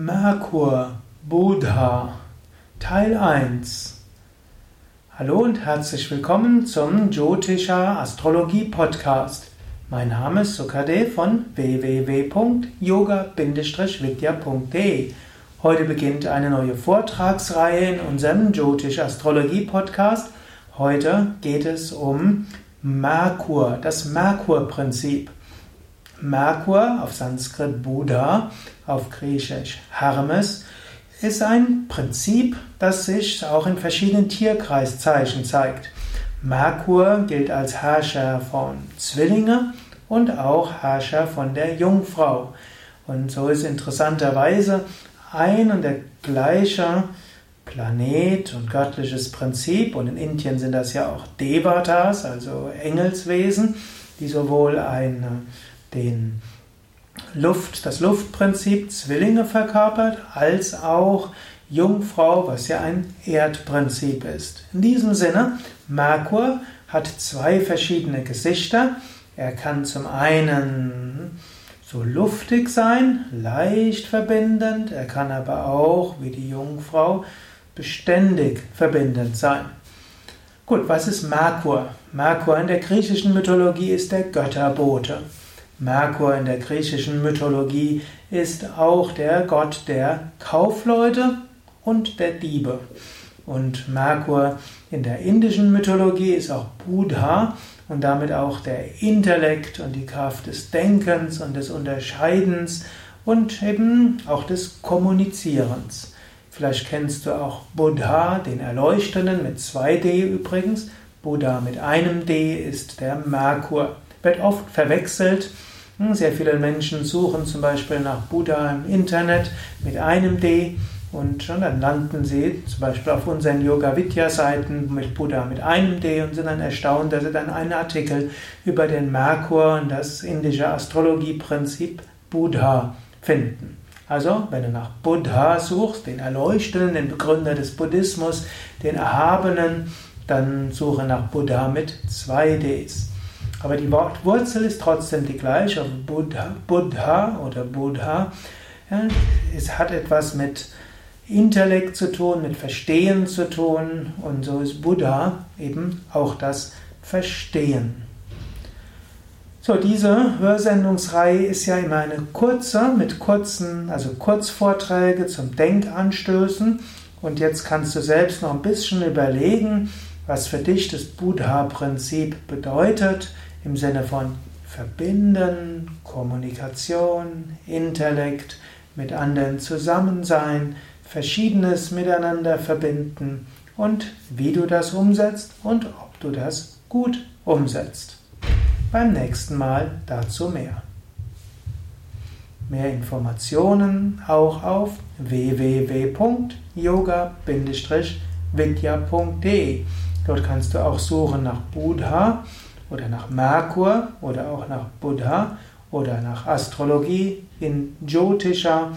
Merkur, Buddha, Teil 1 Hallo und herzlich willkommen zum Jyotisha Astrologie Podcast. Mein Name ist Sukadev von www.yoga-vidya.de. Heute beginnt eine neue Vortragsreihe in unserem Jyotish Astrologie Podcast. Heute geht es um Merkur, das Merkur-Prinzip. Merkur, auf Sanskrit Buddha, auf Griechisch Hermes, ist ein Prinzip, das sich auch in verschiedenen Tierkreiszeichen zeigt. Merkur gilt als Herrscher von Zwillinge und auch Herrscher von der Jungfrau. Und so ist interessanterweise ein und der gleiche Planet und göttliches Prinzip, und in Indien sind das ja auch Devatas, also Engelswesen, die sowohl eine den Luft, das Luftprinzip Zwillinge verkörpert, als auch Jungfrau, was ja ein Erdprinzip ist. In diesem Sinne, Merkur hat zwei verschiedene Gesichter. Er kann zum einen so luftig sein, leicht verbindend, er kann aber auch, wie die Jungfrau, beständig verbindend sein. Gut, was ist Merkur? Merkur in der griechischen Mythologie ist der Götterbote. Merkur in der griechischen Mythologie ist auch der Gott der Kaufleute und der Diebe. Und Merkur in der indischen Mythologie ist auch Buddha und damit auch der Intellekt und die Kraft des Denkens und des Unterscheidens und eben auch des Kommunizierens. Vielleicht kennst du auch Buddha, den Erleuchtenden mit zwei D übrigens. Buddha mit einem D ist der Merkur. Wird oft verwechselt hm, sehr viele Menschen suchen zum Beispiel nach Buddha im Internet mit einem D und dann landen sie zum Beispiel auf unseren Yoga Vidya Seiten mit Buddha mit einem D und sind dann erstaunt, dass sie dann einen Artikel über den Merkur und das indische Astrologieprinzip Buddha finden. Also, wenn du nach Buddha suchst, den Erleuchteten, den Begründer des Buddhismus, den Erhabenen, dann suche nach Buddha mit zwei Ds. Aber die Wortwurzel ist trotzdem die gleiche. Buddha, Buddha oder Buddha. Ja, es hat etwas mit Intellekt zu tun, mit Verstehen zu tun. Und so ist Buddha eben auch das Verstehen. So, diese Hörsendungsreihe ist ja immer eine kurze, mit kurzen, also Kurzvorträge zum Denkanstößen. Und jetzt kannst du selbst noch ein bisschen überlegen, was für dich das Buddha-Prinzip bedeutet im Sinne von Verbinden, Kommunikation, Intellekt, mit anderen zusammen sein, Verschiedenes miteinander verbinden und wie du das umsetzt und ob du das gut umsetzt. Beim nächsten Mal dazu mehr. Mehr Informationen auch auf www.yoga-vidya.de. Dort kannst du auch suchen nach Buddha oder nach Merkur oder auch nach Buddha oder nach Astrologie in Jyotisha.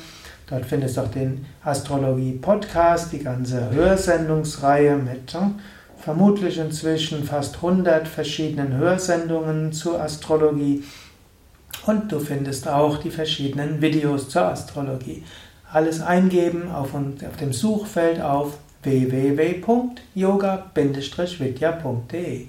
Dort findest du auch den Astrologie-Podcast, die ganze Hörsendungsreihe mit hm, vermutlich inzwischen fast 100 verschiedenen Hörsendungen zur Astrologie. Und du findest auch die verschiedenen Videos zur Astrologie. Alles eingeben auf, auf dem Suchfeld auf www.yoga-vidya.de